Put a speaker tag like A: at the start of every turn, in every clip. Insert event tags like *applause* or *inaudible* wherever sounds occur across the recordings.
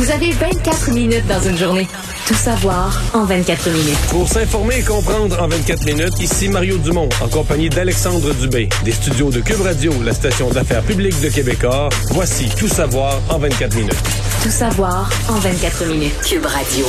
A: Vous avez 24 minutes dans une journée. Tout savoir en 24 minutes.
B: Pour s'informer et comprendre en 24 minutes, ici Mario Dumont, en compagnie d'Alexandre Dubé, des studios de Cube Radio, la station d'affaires publique de Québecor. Voici Tout savoir en 24 minutes.
A: Tout savoir en 24 minutes. Cube Radio.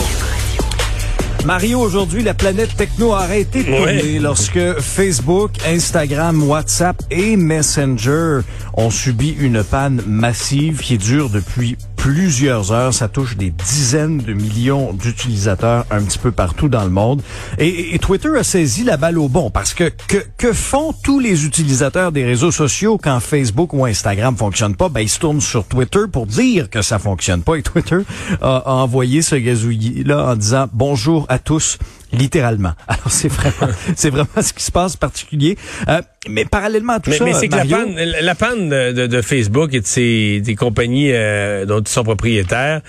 C: Mario, aujourd'hui, la planète techno a arrêté de tourner
B: Ouais.
C: lorsque Facebook, Instagram, WhatsApp et Messenger ont subi une panne massive qui dure depuis plusieurs heures. Ça touche des dizaines de millions d'utilisateurs un petit peu partout dans le monde. Et, Twitter a saisi la balle au bon parce que, que que font tous les utilisateurs des réseaux sociaux quand Facebook ou Instagram fonctionnent pas? Ben, ils se tournent sur Twitter pour dire que ça fonctionne pas. Et Twitter a, a envoyé ce gazouillis-là en disant bonjour à tous littéralement. *laughs* Alors c'est vraiment c'est vraiment ce qui se passe particulier. Euh, mais parallèlement à tout
B: Mais,
C: ça,
B: mais c'est que la
C: Mario-
B: panne, la panne de, Facebook et de ses, des compagnies euh, dont ils sont propriétaires,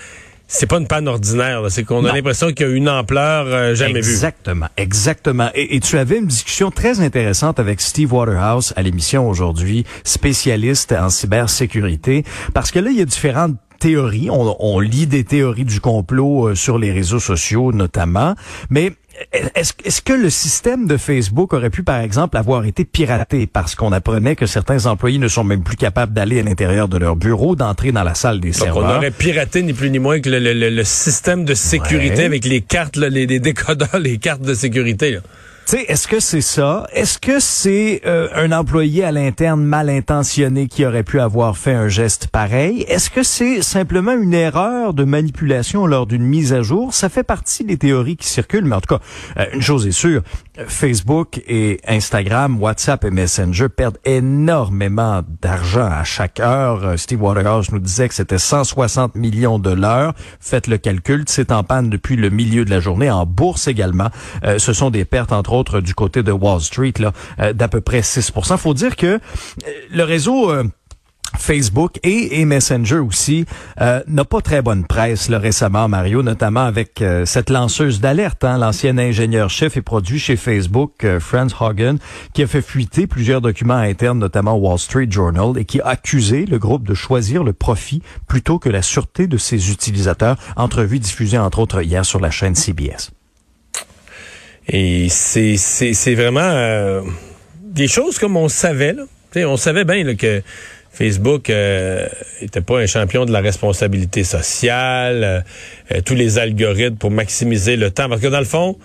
B: c'est pas une panne ordinaire. là. C'est qu'on a l'impression qu'il y a une ampleur euh, jamais vue.
C: Exactement, exactement. Et, et tu avais une discussion très intéressante avec Steve Waterhouse à l'émission aujourd'hui, spécialiste en cybersécurité, parce que là, il y a différentes théories. On, on lit des théories du complot euh, sur les réseaux sociaux notamment, mais est-ce que le système de Facebook aurait pu, par exemple, avoir été piraté parce qu'on apprenait que certains employés ne sont même plus capables d'aller à l'intérieur de leur bureau, d'entrer dans la salle des
B: Donc, on
C: serveurs?
B: aurait piraté ni plus ni moins que le, le- le- le système de sécurité
C: Ouais.
B: avec les cartes, là, les, les décodeurs, *laughs* les cartes de sécurité. là.
C: Tu sais, est-ce que c'est ça? Est-ce que c'est euh, un employé à l'interne mal intentionné qui aurait pu avoir fait un geste pareil? Est-ce que c'est simplement une erreur de manipulation lors d'une mise à jour? Ça fait partie des théories qui circulent, mais en tout cas, euh, une chose est sûre, Facebook et Instagram, WhatsApp et Messenger perdent énormément d'argent à chaque heure. Euh, Steve Waterhouse nous disait que c'était 160 millions de l'heure. Faites le calcul, c'est en panne depuis le milieu de la journée, en bourse également. Euh, ce sont des pertes, entre autres, du côté de Wall Street, là, euh, d'à peu près 6% faut dire que euh, le réseau... euh, Facebook et, Messenger aussi n'a pas très bonne presse là, récemment, Mario, notamment avec cette lanceuse d'alerte, hein, l'ancien ingénieur-chef et produit chez Facebook, Franz Hagen, qui a fait fuiter plusieurs documents internes, notamment Wall Street Journal, et qui a accusé le groupe de choisir le profit plutôt que la sûreté de ses utilisateurs. Entrevue diffusée, entre autres, hier sur la chaîne CBS.
B: Et c'est c'est c'est vraiment euh, des choses comme on savait. Là. On savait bien là, que Facebook euh, était pas un champion de la responsabilité sociale, euh, euh, tous les algorithmes pour maximiser le temps. Parce que dans le fond,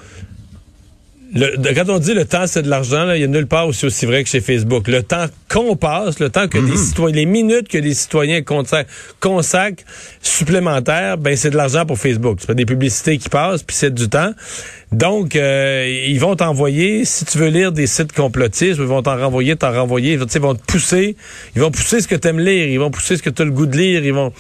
B: le, quand on dit le temps, c'est de l'argent, il y a nulle part aussi aussi vrai que chez Facebook. Le temps qu'on passe, le temps que des citoyens, les minutes que des citoyens consacrent, consacrent supplémentaires, ben c'est de l'argent pour Facebook. C'est pas des publicités qui passent, puis c'est du temps. Donc, euh, ils vont t'envoyer, si tu veux lire des sites complotistes, ils vont t'en renvoyer, t'en renvoyer, ils vont te pousser, ils vont pousser ce que tu aimes lire, ils vont pousser ce que tu as le goût de lire, ils vont...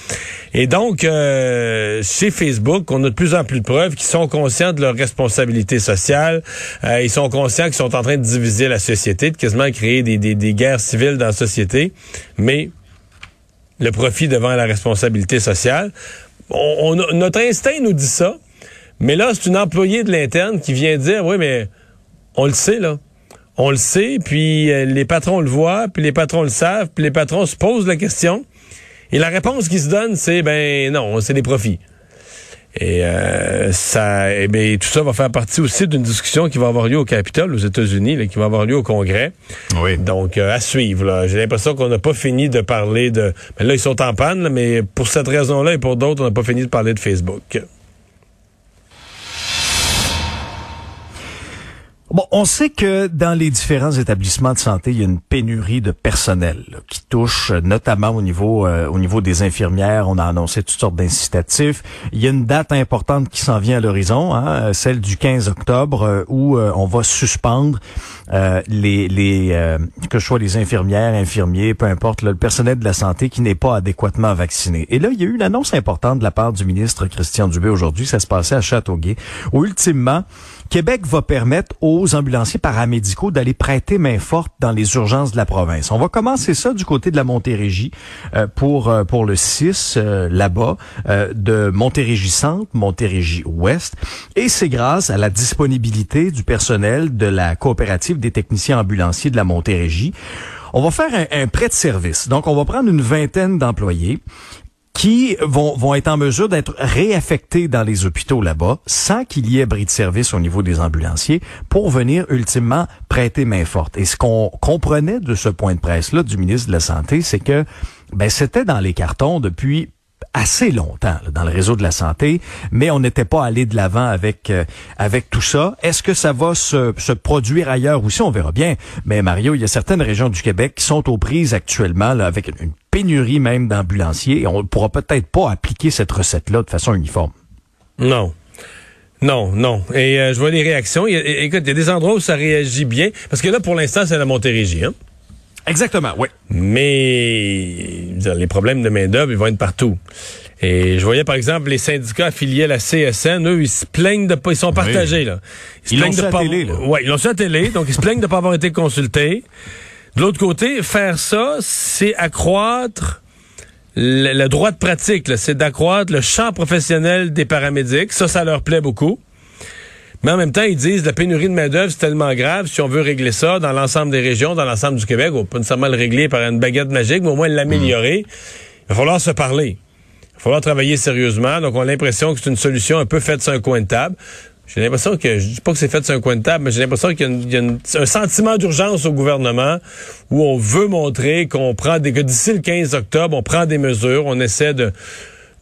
B: Et donc, euh, chez Facebook, on a de plus en plus de preuves qu'ils sont conscients de leur responsabilité sociale, euh, ils sont conscients qu'ils sont en train de diviser la société, de quasiment créer des, des, guerres civiles dans la société, mais le profit devant la responsabilité sociale. On, notre instinct nous dit ça, mais là, c'est une employée de l'interne qui vient dire, oui, mais on le sait, là. On le sait, puis euh, les patrons le voient, puis les patrons le savent, puis les patrons se posent la question. Et la réponse qui se donne, c'est, ben non, c'est des profits. Et euh, ça, eh bien, tout ça va faire partie aussi d'une discussion qui va avoir lieu au Capitole, aux États-Unis, qui va avoir lieu au Congrès.
C: Oui.
B: Donc, euh, à suivre. là. J'ai l'impression qu'on n'a pas fini de parler de... Mais là, ils sont en panne, là, mais pour cette raison-là et pour d'autres, on n'a pas fini de parler de Facebook.
C: Bon, on sait que dans les différents établissements de santé, il y a une pénurie de personnel qui touche euh, notamment au niveau euh, au niveau des infirmières. On a annoncé toutes sortes d'incitatifs. Il y a une date importante qui s'en vient à l'horizon, hein, euh, celle du 15 octobre, où on va suspendre les les que ce soit les infirmières, infirmiers, peu importe, le personnel de la santé qui n'est pas adéquatement vacciné. Et là, il y a eu une annonce importante de la part du ministre Christian Dubé aujourd'hui. Ça se passait à Châteauguay, où ultimement Québec va permettre aux ambulanciers paramédicaux d'aller prêter main forte dans les urgences de la province. On va commencer ça du côté de la Montérégie euh, pour euh, pour le 6 euh, là-bas euh, de Montérégie Centre, Montérégie Ouest et c'est grâce à la disponibilité du personnel de la coopérative des techniciens ambulanciers de la Montérégie. On va faire un, un prêt de service. Donc on va prendre une vingtaine d'employés qui vont, vont être en mesure d'être réaffectés dans les hôpitaux là-bas sans qu'il y ait bris de service au niveau des ambulanciers pour venir ultimement prêter main forte. Et ce qu'on comprenait de ce point de presse-là du ministre de la Santé, c'est que ben, c'était dans les cartons depuis assez longtemps dans le réseau de la santé, mais on n'était pas allé de l'avant avec euh, avec tout ça. Est-ce que ça va se, se produire ailleurs? Aussi On verra bien. Mais Mario, il y a certaines régions du Québec qui sont aux prises actuellement avec une pénurie même d'ambulanciers et on ne pourra peut-être pas appliquer cette recette-là de façon uniforme.
B: Non. Non, non. Et euh, je vois les réactions. écoute, il y a des endroits où ça réagit bien. Parce que là, pour l'instant, c'est la Montérégie. Hein?
C: Exactement, oui.
B: Mais les problèmes de main-d'œuvre, ils vont être partout. Et je voyais, par exemple, les syndicats affiliés à la CSN, eux, ils se plaignent de pas, ils sont partagés, là.
C: Ils, l'ont su à télé, là.
B: Ouais, ils l'ont su à télé, donc ils se plaignent de pas avoir été consultés. De l'autre côté, faire ça, c'est accroître le, droit de pratique, c'est d'accroître le champ professionnel des paramédics. Ça, ça leur plaît beaucoup. Mais en même temps, ils disent la pénurie de main-d'œuvre, c'est tellement grave. Si on veut régler ça dans l'ensemble des régions, dans l'ensemble du Québec, on peut pas nécessairement le régler par une baguette magique, mais au moins l'améliorer. Il va falloir se parler. Il va falloir travailler sérieusement. Donc, on a l'impression que c'est une solution un peu faite sur un coin de table. J'ai l'impression que, je dis pas que c'est fait sur un coin de table, mais j'ai l'impression qu'il y a, un sentiment d'urgence au gouvernement où on veut montrer qu'on prend des, que d'ici le 15 octobre, on prend des mesures, on essaie de,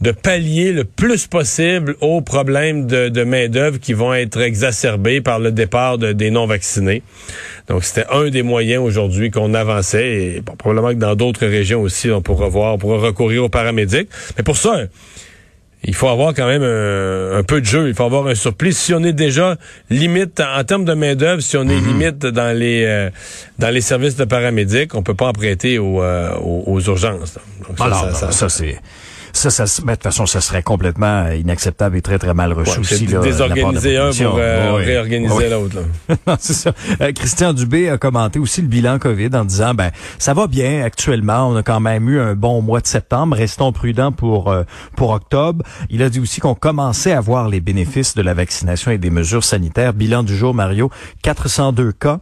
B: de pallier le plus possible aux problèmes de, de main-d'œuvre qui vont être exacerbés par le départ des non-vaccinés. Donc, c'était un des moyens aujourd'hui qu'on avançait. Et probablement que dans d'autres régions aussi, on pourra voir, on pourra recourir aux paramédics. Mais pour ça, il faut avoir quand même un, peu de jeu. Il faut avoir un surplis. Si on est déjà limite en, termes de main d'œuvre, si on est mhm. limite dans les euh, dans les services de paramédics, on peut pas en prêter aux, euh, aux, urgences.
C: Donc, ça, ça, ça c'est ça, ça, de toute façon, ça serait complètement inacceptable et très, très mal reçu aussi.
B: Là, désorganiser un pour euh, réorganiser l'autre. *laughs*
C: c'est ça. Euh, Christian Dubé a commenté aussi le bilan COVID en disant, ben, ça va bien actuellement. On a quand même eu un bon mois de septembre. Restons prudents pour, euh, pour octobre. Il a dit aussi qu'on commençait à voir les bénéfices de la vaccination et des mesures sanitaires. Bilan du jour, Mario, 402 cas.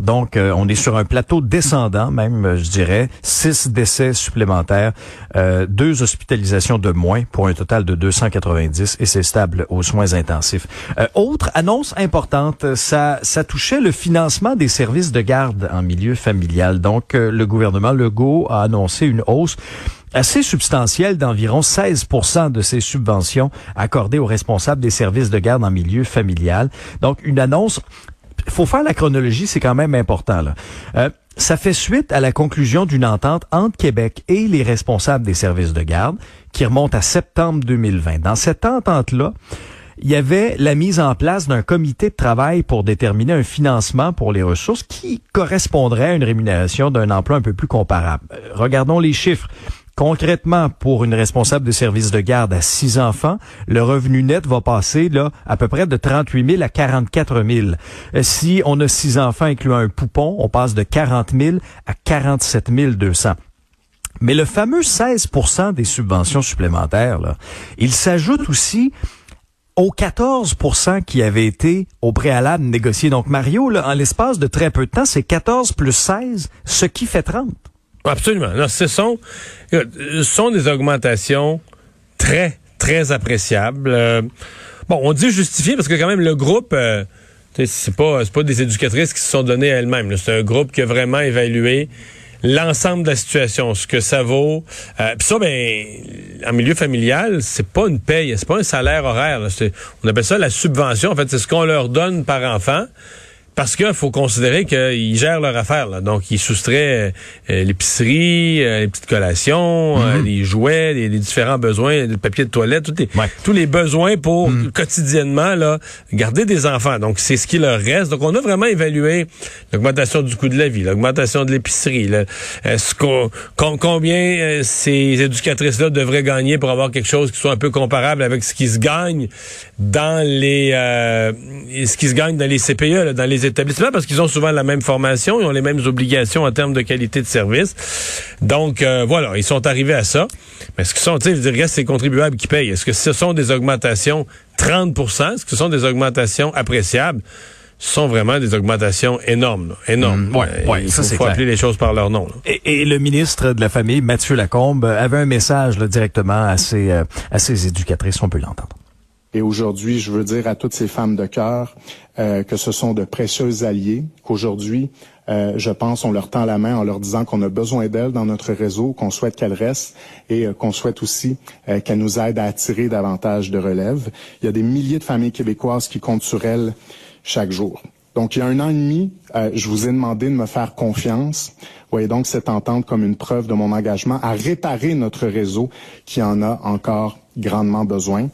C: Donc, euh, on est sur un plateau descendant, même, euh, je dirais, six décès supplémentaires, euh, deux hospitalisations de moins pour un total de 290 et c'est stable aux soins intensifs. autre annonce importante, ça, ça touchait le financement des services de garde en milieu familial. Donc, le gouvernement Legault a annoncé une hausse assez substantielle d'environ 16% de ces subventions accordées aux responsables des services de garde en milieu familial. Donc, une annonce faut faire la chronologie, c'est quand même important. Là. Euh, ça fait suite à la conclusion d'une entente entre Québec et les responsables des services de garde qui remonte à septembre 2020. Dans cette entente-là, il y avait la mise en place d'un comité de travail pour déterminer un financement pour les ressources qui correspondrait à une rémunération d'un emploi un peu plus comparable. Euh, regardons les chiffres. Concrètement, pour une responsable de service de garde à six enfants, le revenu net va passer là à peu près de 38 000 à 44 000. Euh, si on a six enfants incluant un poupon, on passe de 40 000 à 47 200. Mais le fameux 16% des subventions supplémentaires, là, il s'ajoute aussi aux 14% qui avaient été au préalable négociés. Donc, Mario, là, en l'espace de très peu de temps, c'est 14 plus 16, ce qui fait 30.
B: Absolument. Non, ce sont, ce sont des augmentations très, très appréciables. Euh, bon, on dit justifié parce que quand même le groupe, euh, c'est pas, pas des éducatrices qui se sont données elles-mêmes. C'est un groupe qui a vraiment évalué l'ensemble de la situation, ce que ça vaut. Euh, Puis ça, ben, en milieu familial, c'est pas une paye, c'est pas un salaire horaire. On appelle ça la subvention. En fait, c'est ce qu'on leur donne par enfant. Parce qu'il faut considérer qu'ils gèrent leur affaire. Là. Donc, ils soustraient euh, l'épicerie, euh, les petites collations, euh, mhm. les jouets, les, différents besoins, le papier de toilette, tous les, tous les besoins pour mhm. quotidiennement là, garder des enfants. Donc, c'est ce qui leur reste. Donc, on a vraiment évalué l'augmentation du coût de la vie, l'augmentation de l'épicerie, combien ces éducatrices-là devraient gagner pour avoir quelque chose qui soit un peu comparable avec ce qui se gagne dans les ce qui se gagne dans les CPE, là, dans les établissements parce qu'ils ont souvent la même formation, ils ont les mêmes obligations en termes de qualité de service. Donc euh, voilà, ils sont arrivés à ça. Mais ce que sont, tu sais, je c'est les contribuables qui payent. Est-ce que ce sont des augmentations 30% Est-ce que ce sont des augmentations appréciables? sont vraiment des augmentations énormes, énormes.
C: Mmh, ouais,
B: Euh,
C: ouais,
B: il
C: ça,
B: faut,
C: c'est
B: faut
C: clair.
B: appeler les choses par leur nom. là.
C: Et, et le ministre de la Famille, Mathieu Lacombe, avait un message là, directement à ses, euh, à ses éducatrices. On peut l'entendre.
D: Et aujourd'hui, je veux dire à toutes ces femmes de cœur euh, que ce sont de précieux alliés, qu'aujourd'hui, euh, je pense, on leur tend la main en leur disant qu'on a besoin d'elles dans notre réseau, qu'on souhaite qu'elles restent et euh, qu'on souhaite aussi qu'elles nous aident à attirer davantage de relève. Il y a des milliers de familles québécoises qui comptent sur elles chaque jour. Donc, il y a un an et demi, je vous ai demandé de me faire confiance. Voyez donc cette entente comme une preuve de mon engagement à réparer notre réseau qui en a encore grandement besoin.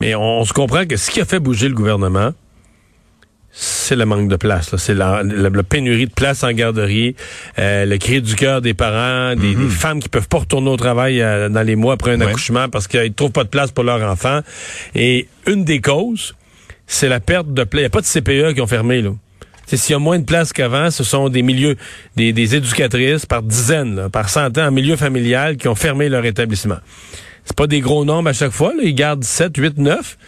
B: Mais on, on se comprend que ce qui a fait bouger le gouvernement, c'est le manque de place. C'est la, la- la pénurie de place en garderie, euh, le cri du cœur des parents, des, des femmes qui peuvent pas retourner au travail euh, dans les mois après un
C: Ouais.
B: accouchement parce qu'ils trouvent pas de place pour leur enfant. Et une des causes, c'est la perte de place. Il n'y a pas de CPE qui ont fermé. là. S'il y a moins de place qu'avant, ce sont des milieux, des, des éducatrices par dizaines, là, par centaines en milieu familial qui ont fermé leur établissement. C'est pas des gros nombres à chaque fois. Là. Ils gardent 7, 8, 9.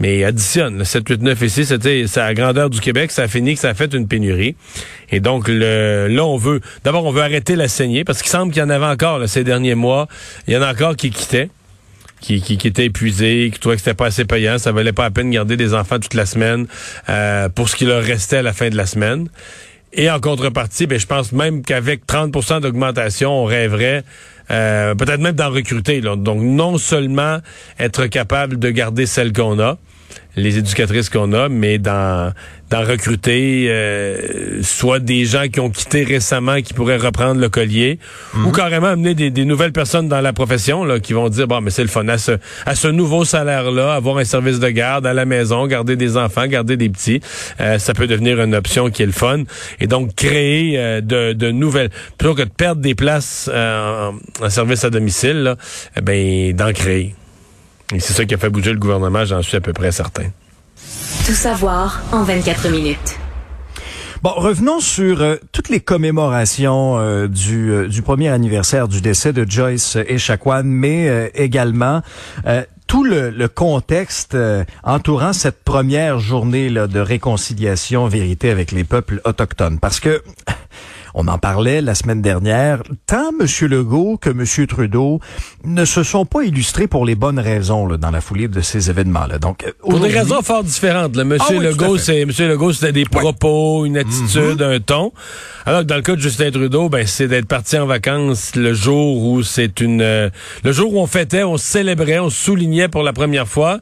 B: Mais additionne, le 7, 8, 9 ici, c'était c'est à la grandeur du Québec, ça a fini que ça a fait une pénurie. Et donc le, là, on veut d'abord on veut arrêter la saignée, parce qu'il semble qu'il y en avait encore là, ces derniers mois. Il y en a encore qui quittaient, qui, qui, qui étaient épuisés, qui trouvaient que c'était pas assez payant, ça valait pas la peine de garder des enfants toute la semaine euh, pour ce qui leur restait à la fin de la semaine. Et en contrepartie, ben, je pense même qu'avec 30% d'augmentation, on rêverait euh, peut-être même d'en recruter. là. Donc, non seulement être capable de garder celles qu'on a, les éducatrices qu'on a, mais d'en recruter euh, soit des gens qui ont quitté récemment qui pourraient reprendre le collier, ou carrément amener des, des nouvelles personnes dans la profession là, qui vont dire bon mais c'est le fun à ce, à ce nouveau salaire là, avoir un service de garde à la maison, garder des enfants, garder des petits, euh, ça peut devenir une option qui est le fun et donc créer euh, de, de nouvelles plutôt que de perdre des places euh, en, en service à domicile, là, eh ben d'en créer. Et c'est ça qui a fait bouger le gouvernement, j'en suis à peu près certain.
A: Tout savoir en 24 minutes.
C: Bon, revenons sur euh, toutes les commémorations euh, du, euh, du premier anniversaire du décès de Joyce Echaquan, mais euh, également euh, tout le, le contexte euh, entourant cette première journée là, de réconciliation, vérité avec les peuples autochtones. Parce que on en parlait la semaine dernière. Tant M. Legault que M. Trudeau ne se sont pas illustrés pour les bonnes raisons là, dans la foulée de ces événements-là. Donc, euh,
B: Pour des raisons fort différentes. Là. Monsieur
C: Ah oui,
B: Legault, c'est Monsieur Legault, c'était des propos, une attitude, un ton. Alors que dans le cas de Justin Trudeau, ben c'est d'être parti en vacances le jour où c'est une euh, le jour où on fêtait, on célébrait, on soulignait pour la première fois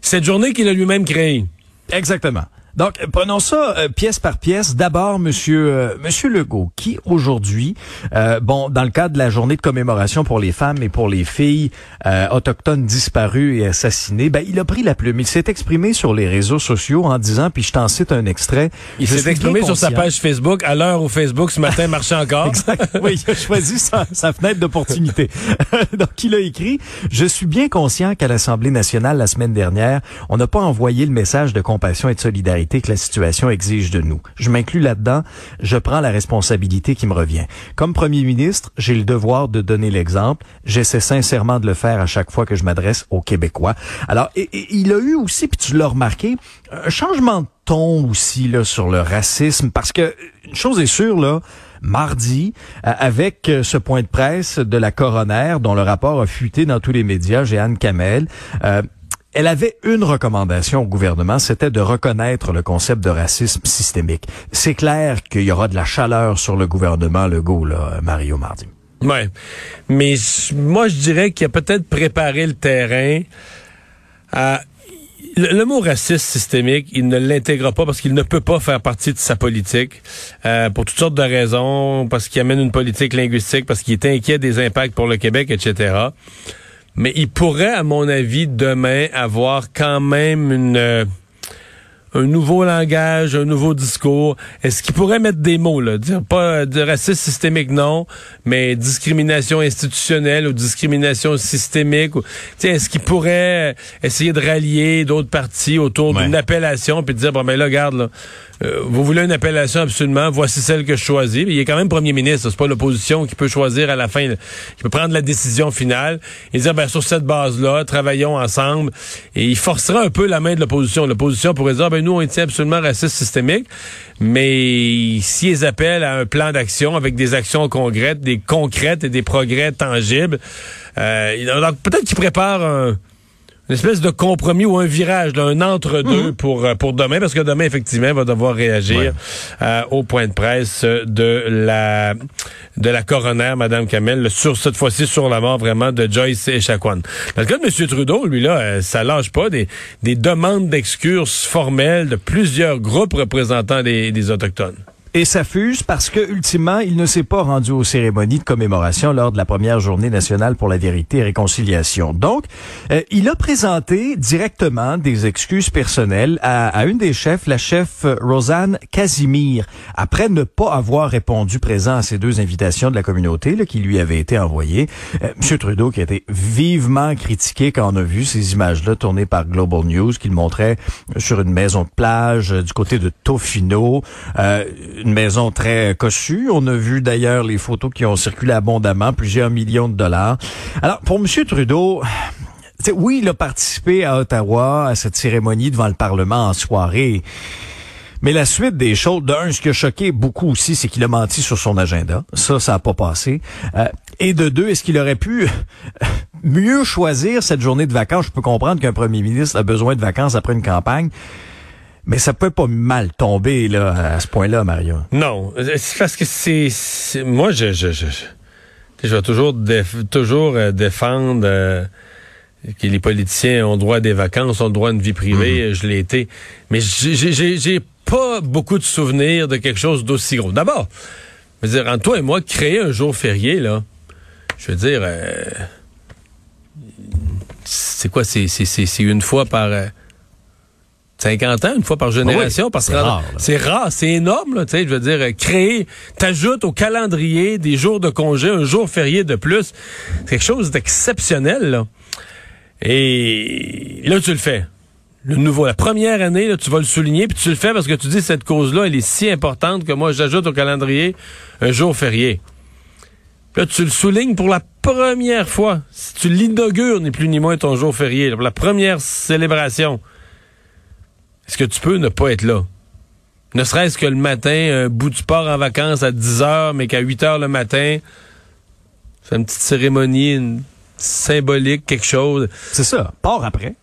B: cette journée qu'il a lui-même créée.
C: Exactement. Donc, prenons ça euh, pièce par pièce. D'abord, Monsieur euh, Monsieur Legault, qui aujourd'hui, euh, bon, dans le cadre de la journée de commémoration pour les femmes et pour les filles euh, autochtones disparues et assassinées, ben, il a pris la plume. Il s'est exprimé sur les réseaux sociaux en disant, puis je t'en cite un extrait.
B: Il s'est exprimé sur sa page Facebook à l'heure où Facebook ce matin marchait encore. *laughs*
C: Exact. Oui, il a choisi sa, sa fenêtre d'opportunité. *laughs* Donc, il a écrit, je suis bien conscient qu'à l'Assemblée nationale la semaine dernière, on n'a pas envoyé le message de compassion et de solidarité que la situation exige de nous. Je m'inclus là-dedans. Je prends la responsabilité qui me revient. Comme premier ministre, j'ai le devoir de donner l'exemple. J'essaie sincèrement de le faire à chaque fois que je m'adresse aux Québécois. Alors, et- et il a eu aussi, puis tu l'as remarqué, un changement de ton aussi là sur le racisme parce que une chose est sûre là mardi euh, avec euh, ce point de presse de la coroner dont le rapport a fuité dans tous les médias Jeanne Kamel euh, elle avait une recommandation au gouvernement, c'était de reconnaître le concept de racisme systémique. C'est clair qu'il y aura de la chaleur sur le gouvernement Legault, là, Mario Mardi.
B: Ouais. Mais moi, je dirais qu'il a peut-être préparé le terrain. Le, mot racisme systémique, il ne l'intègre pas parce qu'il ne peut pas faire partie de sa politique euh, pour toutes sortes de raisons, parce qu'il amène une politique linguistique, parce qu'il est inquiet des impacts pour le Québec, etc. Mais il pourrait, à mon avis, demain avoir quand même une euh, un nouveau langage, un nouveau discours. Est-ce qu'il pourrait mettre des mots, là? Dire pas de racisme systémique, non, mais discrimination institutionnelle ou discrimination systémique. Ou, est-ce qu'il pourrait essayer de rallier d'autres partis autour
C: Ouais.
B: d'une appellation puis de dire, bon, ben là, regarde, là, euh, vous voulez une appellation absolument, voici celle que je choisis. il est quand même premier ministre, c'est pas l'opposition qui peut choisir à la fin, qui peut prendre la décision finale et dire ben sur cette base-là, travaillons ensemble. Et il forcera un peu la main de l'opposition. L'opposition pourrait dire ben nous on tient absolument raciste systémique, mais s'ils appellent à un plan d'action avec des actions concrètes, des concrètes et des progrès tangibles, euh, peut-être qu'ils préparent un une espèce de compromis ou un virage, un entre-deux mhm. pour, euh, pour demain, parce que demain, effectivement, il va devoir réagir euh, au point de presse de la de la coroner, Madame Kamel, sur cette fois-ci sur la mort vraiment de Joyce Echaquan. Dans le cas de M. Trudeau, lui là, euh, ça lâche pas des, des demandes d'excurses formelles de plusieurs groupes représentants des, des Autochtones
C: et s'affuse parce que ultimement, il ne s'est pas rendu aux cérémonies de commémoration lors de la première journée nationale pour la vérité et réconciliation. Donc, euh, il a présenté directement des excuses personnelles à, à, une des chefs, la chef Rosanne Casimir, après ne pas avoir répondu présent à ces deux invitations de la communauté là, qui lui avaient été envoyées. Euh, Monsieur Trudeau qui a été vivement critiqué quand on a vu ces images-là tournées par Global News qu'il montrait sur une maison de plage euh, du côté de Tofino. Euh, une maison très cossue. On a vu d'ailleurs les photos qui ont circulé abondamment, plusieurs millions de dollars. Alors, pour M. Trudeau, oui, il a participé à Ottawa à cette cérémonie devant le Parlement en soirée. Mais la suite des choses, d'un, ce qui a choqué beaucoup aussi, c'est qu'il a menti sur son agenda. Ça, ça n'a pas passé. Euh, et de deux, est-ce qu'il aurait pu *laughs* mieux choisir cette journée de vacances? Je peux comprendre qu'un premier ministre a besoin de vacances après une campagne. Mais ça peut pas mal tomber là à ce point-là, Mario.
B: Non, c'est parce que c'est moi je je, je je vais toujours toujours euh, défendre euh, que les politiciens ont droit à des vacances, ont droit à une vie privée. Mhm. Je l'ai été, mais j'ai pas beaucoup de souvenirs de quelque chose d'aussi gros. D'abord, je veux dire entre toi et moi, créer un jour férié là, je veux dire, euh, c'est quoi, c'est c'est c'est une fois par 50 ans, une fois par génération, parce que c'est rare, c'est énorme, tu sais, je veux dire, créer, t'ajoutes au calendrier des jours de congé, un jour férié de plus, c'est quelque chose d'exceptionnel, là. Et là, tu le fais. Le nouveau, la première année, là, tu vas le souligner, puis tu le fais parce que tu dis cette cause-là, elle est si importante que moi, j'ajoute au calendrier un jour férié. là, tu le soulignes pour la première fois. Si tu l'inaugures, ni plus ni moins ton jour férié, pour la première célébration est-ce que tu peux ne pas être là? Ne serait-ce que le matin, un bout du port en vacances à 10 heures, mais qu'à 8 heures le matin, c'est une petite cérémonie symbolique, quelque chose.
C: C'est ça, part après.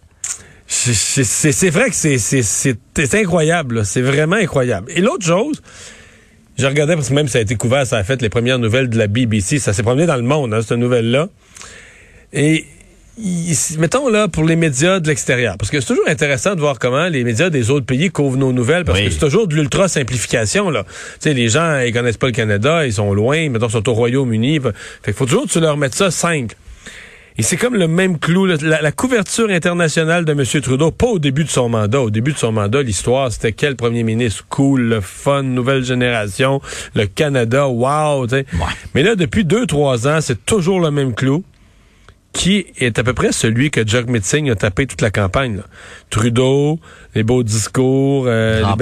B: C'est vrai que c'est incroyable, c'est vraiment incroyable. Et l'autre chose, je regardais parce que même ça a été couvert, ça a fait les premières nouvelles de la BBC, ça s'est promené dans le monde, hein, cette nouvelle-là. Et mettons là pour les médias de l'extérieur, parce que c'est toujours intéressant de voir comment les médias des autres pays couvrent nos nouvelles, parce que c'est toujours de l'ultra simplification là. Tu sais, les gens ils connaissent pas le Canada, ils sont loin, mettons ils sont au Royaume-Uni, fait qu'il faut toujours que tu leur mettes ça simple. Et c'est comme le même clou, la, couverture internationale de M. Trudeau, pas au début de son mandat. Au début de son mandat, l'histoire, c'était quel premier ministre cool, le fun, nouvelle génération, le Canada, wow. Mais là, depuis deux, trois ans, c'est toujours le même clou qui est à peu près celui que Jack Singh a tapé toute la campagne. Trudeau, les beaux discours, euh, les,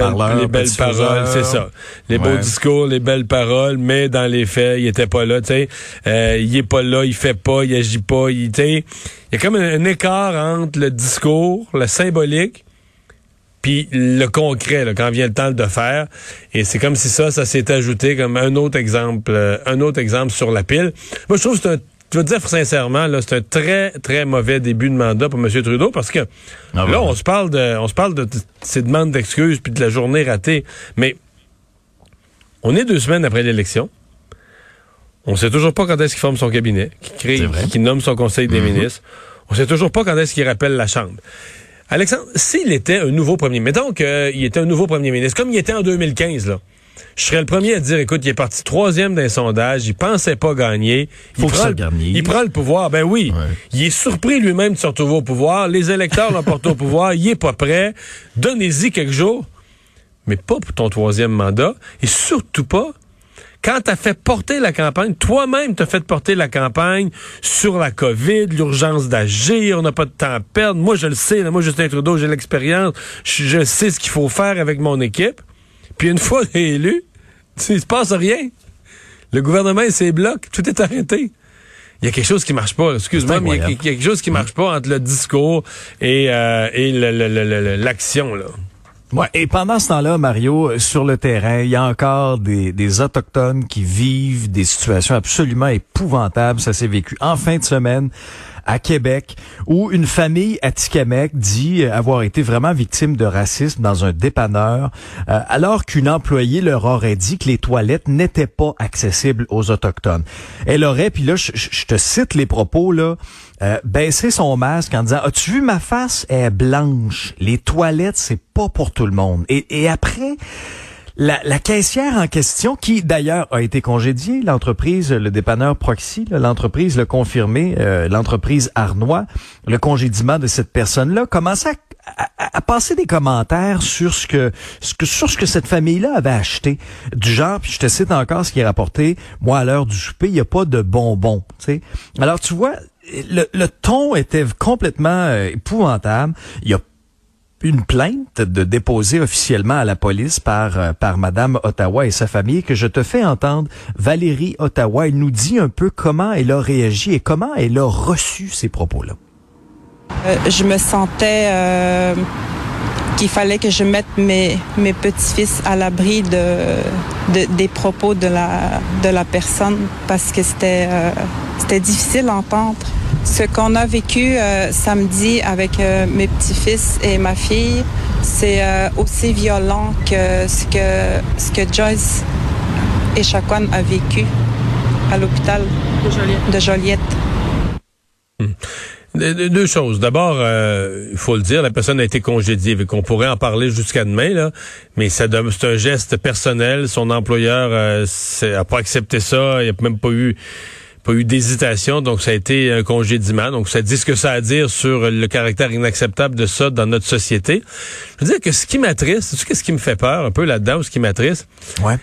B: belles, paroles, c'est ça. Les beaux discours, les belles paroles, mais dans les faits, il était pas là, tu sais. Euh, il est pas là, il fait pas, il agit pas, il, il y a comme un, écart entre le discours, le symbolique, puis le concret, là, quand vient le temps de faire. Et c'est comme si ça, ça s'est ajouté comme un autre exemple, euh, un autre exemple sur la pile. Moi, je trouve que c'est un je veux dire sincèrement, là, c'est un très, très mauvais début de mandat pour M. Trudeau parce que ah là, on se parle de, on se parle de, ces demandes d'excuses puis de la journée ratée. Mais on est deux semaines après l'élection. On sait toujours pas quand est-ce qu'il forme son cabinet, qui crée, qui, nomme son conseil des mhm. ministres. On sait toujours pas quand est-ce qu'il rappelle la Chambre. Alexandre, s'il était un nouveau premier, mettons qu'il était un nouveau premier ministre, comme il était en 2015, là je serais le premier à dire, écoute, il est parti troisième d'un sondage, il pensait pas gagner.
C: Il, prend, le,
B: il prend le pouvoir. Ben oui. Il est surpris lui-même de se retrouver au pouvoir. Les électeurs l'ont porté au pouvoir. Il est pas prêt. Donnez-y quelques jours. Mais pas pour ton troisième mandat. Et surtout pas quand t'as fait porter la campagne, toi-même t'as fait porter la campagne sur la COVID, l'urgence d'agir, on n'a pas de temps à perdre. Moi, je le sais, moi, Justin Trudeau, j'ai l'expérience, je sais ce qu'il faut faire avec mon équipe. Puis une fois réélu, il se passe rien. Le gouvernement s'est bloqué, tout est arrêté. Il y a quelque chose qui marche pas. Excuse-moi, mais il y, a, quelque chose qui marche pas entre le discours et, euh, et l'action là.
C: Ouais, et pendant ce temps-là, Mario, sur le terrain, il y a encore des, des autochtones qui vivent des situations absolument épouvantables. Ça s'est vécu en fin de semaine à Québec, où une famille à Tikamek dit avoir été vraiment victime de racisme dans un dépanneur, euh, alors qu'une employée leur aurait dit que les toilettes n'étaient pas accessibles aux autochtones. Elle aurait, puis là, je, te cite les propos là. Euh, baissé son masque en disant As-tu vu ma face? Elle est blanche. Les toilettes, c'est pas pour tout le monde. Et, et après, la, la, caissière en question, qui d'ailleurs a été congédiée, l'entreprise, le dépanneur Proxy, l'entreprise l'a confirmé, euh, l'entreprise Arnois, le congédiement de cette personne-là, commençait à, à, passer des commentaires sur ce que, ce que sur ce que cette famille-là avait acheté. Du genre, puis je te cite encore ce qui est rapporté, moi à l'heure du souper, il n'y a pas de bonbons. sais. Alors tu vois, le, le, ton était complètement euh, épouvantable. Il a une plainte de déposer officiellement à la police par euh, par Madame Ottawa et sa famille que je te fais entendre. Valérie Ottawa, elle nous dit un peu comment elle a réagi et comment elle a reçu ces propos-là.
E: Euh, je me sentais euh, qu'il fallait que je mette mes, petits-fils à l'abri de, des propos de la, personne parce que c'était difficile à entendre. Ce qu'on a vécu euh, samedi avec euh, mes petits-fils et ma fille, c'est euh, aussi violent que ce que ce que Joyce et Chacon a vécu à l'hôpital de Joliette.
B: Hmm. Deux choses. D'abord, il faut le dire, la personne a été congédiée, et qu'on pourrait en parler jusqu'à demain, là, mais c'est un geste personnel. Son employeur n'a pas accepté ça, il n'y a même pas eu pas eu d'hésitation, donc ça a été un congédiement. Donc ça dit ce que ça a à dire sur le caractère inacceptable de ça dans notre société. Je veux dire que ce qui m'attriste, tu ce qui me fait peur un peu là-dedans, ce qui m'attriste?
C: Ouais.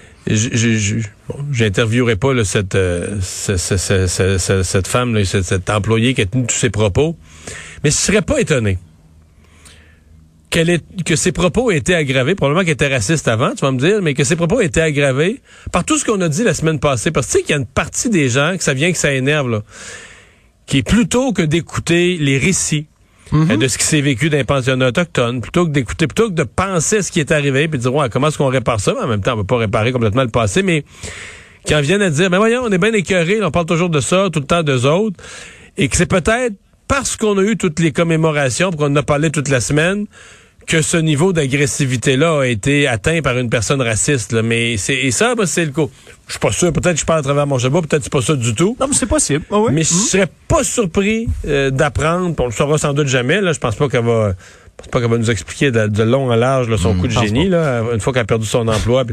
B: J'interviewerai pas là, cette, euh, cette, femme, là, cette, cette employée qui a tenu tous ses propos, mais je serais pas étonné que ses propos aient été aggravés, probablement qu'elle était raciste avant, tu vas me dire, mais que ses propos aient été aggravés par tout ce qu'on a dit la semaine passée. Parce que tu sais qu'il y a une partie des gens que ça vient que ça énerve, là, qui est plutôt que d'écouter les récits mm-hmm. de ce qui s'est vécu d'un pensionnat autochtone, plutôt que d'écouter, plutôt que de penser à ce qui est arrivé, puis de dire, ouais, comment est-ce qu'on répare ça? Mais en même temps, on ne peut pas réparer complètement le passé, mais qui en viennent à dire, mais voyons, on est bien écœurés, on parle toujours de ça, tout le temps d'eux autres, et que c'est peut-être parce qu'on a eu toutes les commémorations, qu'on en a parlé toute la semaine, que ce niveau d'agressivité-là a été atteint par une personne raciste. Là. Mais c'est et ça, ben, c'est le coup. Je suis pas sûr. Peut-être que je parle à travers mon chapeau. Peut-être que c'est pas ça du tout.
C: Non, mais c'est possible. Ah
B: mais je mm. serais pas surpris euh, d'apprendre. On le saura sans doute jamais. Là, je pense pas qu'elle va. Je pense pas qu'elle va nous expliquer de, long en large là, son mm, coup de génie là, une fois qu'elle a perdu son emploi.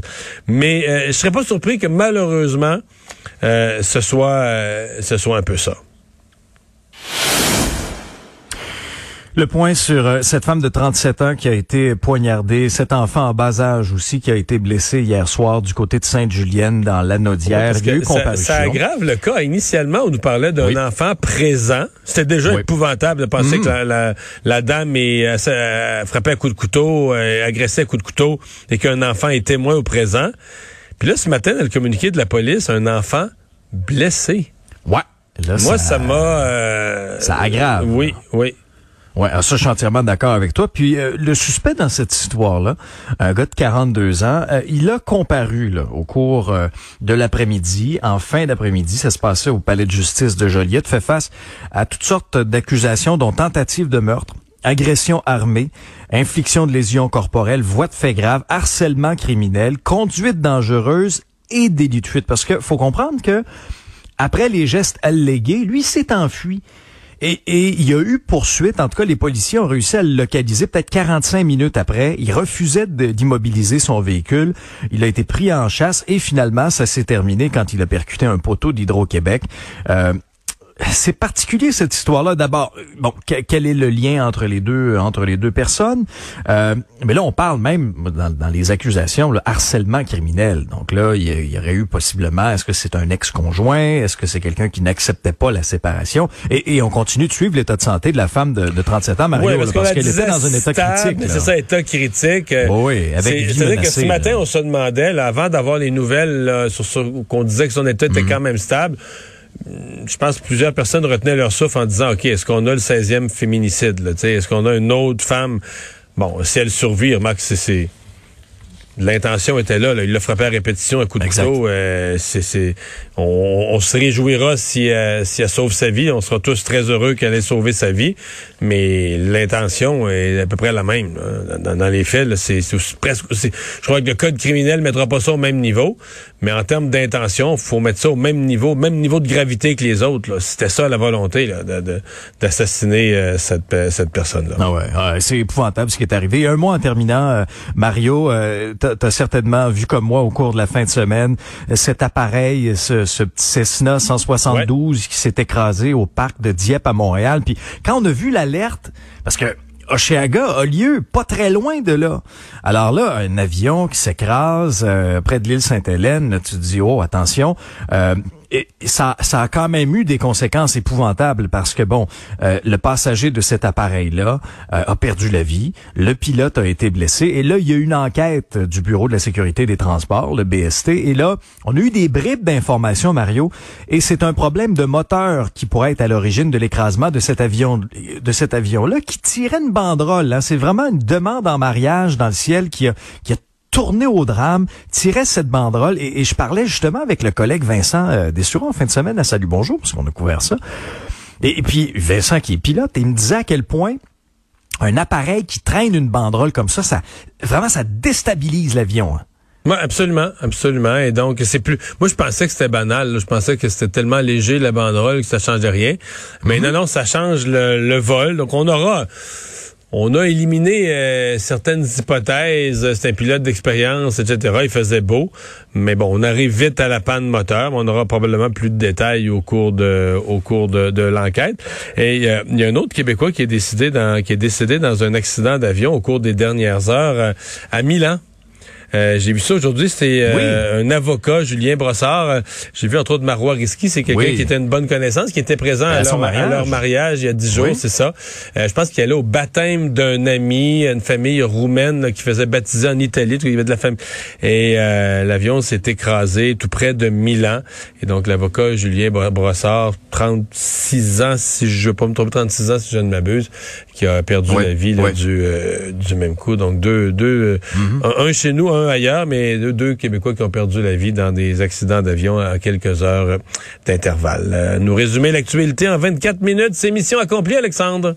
B: Mais euh, je serais pas surpris que malheureusement euh, ce soit ce soit un peu ça.
C: Le point sur euh, cette femme de 37 ans qui a été poignardée, cet enfant en bas âge aussi qui a été blessé hier soir du côté de Sainte-Julienne dans l'Anaudière.
B: ça, ça, aggrave le cas. Initialement, on nous parlait d'un enfant présent. C'était déjà épouvantable de penser que mm. la, la, dame est, euh, frappait à coups de couteau, euh, agressait à coups de couteau et qu'un enfant est témoin au présent. Puis là, ce matin, dans le communiqué de la police, un enfant blessé.
C: Ouais.
B: Moi, ça m'a...
C: ça aggrave.
B: Oui, oui.
C: Ouais, ça, je suis entièrement d'accord avec toi. Puis euh, le suspect dans cette histoire-là, un gars de 42 ans, euh, il a comparu au cours euh, de l'après-midi, en fin d'après-midi, ça se passait au palais de justice de Joliette, fait face à toutes sortes d'accusations, dont tentative de meurtre, agression armée, infliction de lésions corporelles, voie de fait grave, harcèlement criminel, conduite dangereuse et délit. Parce que faut comprendre que après les gestes allégués, lui s'est enfui. Et, il y a eu poursuite. En tout cas, les policiers ont réussi à le localiser peut-être 45 minutes après. Il refusait d'immobiliser son véhicule. Il a été pris en chasse et finalement, ça s'est terminé quand il a percuté un poteau d'Hydro-Québec. Euh, c'est particulier cette histoire-là. D'abord, bon, quel est le lien entre les deux entre les deux personnes? Euh, Mais là, on parle même dans, les accusations le harcèlement criminel. Donc là, il y, aurait eu possiblement est-ce que c'est un ex-conjoint? Est-ce que c'est quelqu'un qui n'acceptait pas la séparation? Et, on continue de suivre l'état de santé de la femme de, de 37 ans, Mario,
B: parce, qu'elle était dans un état critique. C'est ça, état critique.
C: oui, avec C'est-à-dire
B: que ce matin, on se demandait, avant d'avoir les nouvelles sur, sur qu'on disait que son état était mhm. quand même stable je pense que plusieurs personnes retenaient leur souffle en disant, OK, est-ce qu'on a le 16e féminicide? Est-ce qu'on a une autre femme? Bon, si elle survit, remarque, c'est L'intention était là, Il l'a frappé à répétition à coup de couteau. Euh, c'est, on, se réjouira si, euh, si elle sauve sa vie. On sera tous très heureux qu'elle ait sauvé sa vie. Mais l'intention est à peu près la même. Dans, les faits, c'est, presque. je crois que le code criminel mettra pas ça au même niveau. Mais en termes d'intention, faut mettre ça au même niveau, même niveau de gravité que les autres. C'était ça la volonté d'assassiner euh, cette, personne-là.
C: Ah ouais, c'est épouvantable ce qui est arrivé. un mois en terminant, Mario tu certainement vu comme moi au cours de la fin de semaine cet appareil, ce, ce petit Cessna 172 qui s'est écrasé au parc de Dieppe à Montréal. Puis quand on a vu l'alerte, parce que Oshéaga a lieu pas très loin de là. Alors là, un avion qui s'écrase euh, près de l'île Sainte-Hélène, tu te dis oh attention. Euh, et ça, a quand même eu des conséquences épouvantables parce que bon, euh, le passager de cet appareil-là euh, a perdu la vie, le pilote a été blessé et là il y a eu une enquête du bureau de la sécurité des transports, le BST, et là on a eu des bribes d'informations, Mario, et c'est un problème de moteur qui pourrait être à l'origine de l'écrasement de cet avion, de cet avion-là qui tirait une banderole. Hein. C'est vraiment une demande en mariage dans le ciel qui a, qui a tourner au drame, tirait cette banderole et, je parlais justement avec le collègue Vincent euh, Dessureau en fin de semaine à Salut Bonjour parce qu'on a couvert ça. Et, puis Vincent qui est pilote, il me disait à quel point un appareil qui traîne une banderole comme ça, ça vraiment ça déstabilise l'avion. Hein.
B: Oui, absolument, absolument. Et donc, c'est plus. Moi, je pensais que c'était banal. Je pensais que c'était tellement léger la banderole que ça changeait rien. Mais mm-hmm. non, non, ça change le, le vol. Donc, on aura on a éliminé euh, certaines hypothèses. C'est un pilote d'expérience, etc. Il faisait beau. Mais bon, on arrive vite à la panne moteur. On aura probablement plus de détails au cours de, l'enquête. Et euh, il y a un autre Québécois qui est décédé dans, qui est décédé dans un accident d'avion au cours des dernières heures euh, à Milan. Euh, j'ai vu ça aujourd'hui, c'était euh, un avocat, Julien Brossard. Euh, j'ai vu entre autres Marois Risky, c'est quelqu'un qui était une bonne connaissance, qui était présent à, leur, mariage. il y a dix jours, c'est ça. je pense qu'il allait au baptême d'un ami, une famille roumaine qui faisait baptiser en Italie, il y avait de la famille. Et l'avion s'est écrasé tout près de Milan. Et donc l'avocat Julien Brossard, 36 ans, si je ne veux pas me tromper, 36 ans si je ne m'abuse, qui a perdu la vie du, du même coup. Donc deux, deux mm-hmm. un, un, chez nous, un ailleurs, mais deux, Québécois qui ont perdu la vie dans des accidents d'avion à quelques heures d'intervalle. Euh, nous résumer l'actualité en 24 minutes. C'est mission accomplie, Alexandre.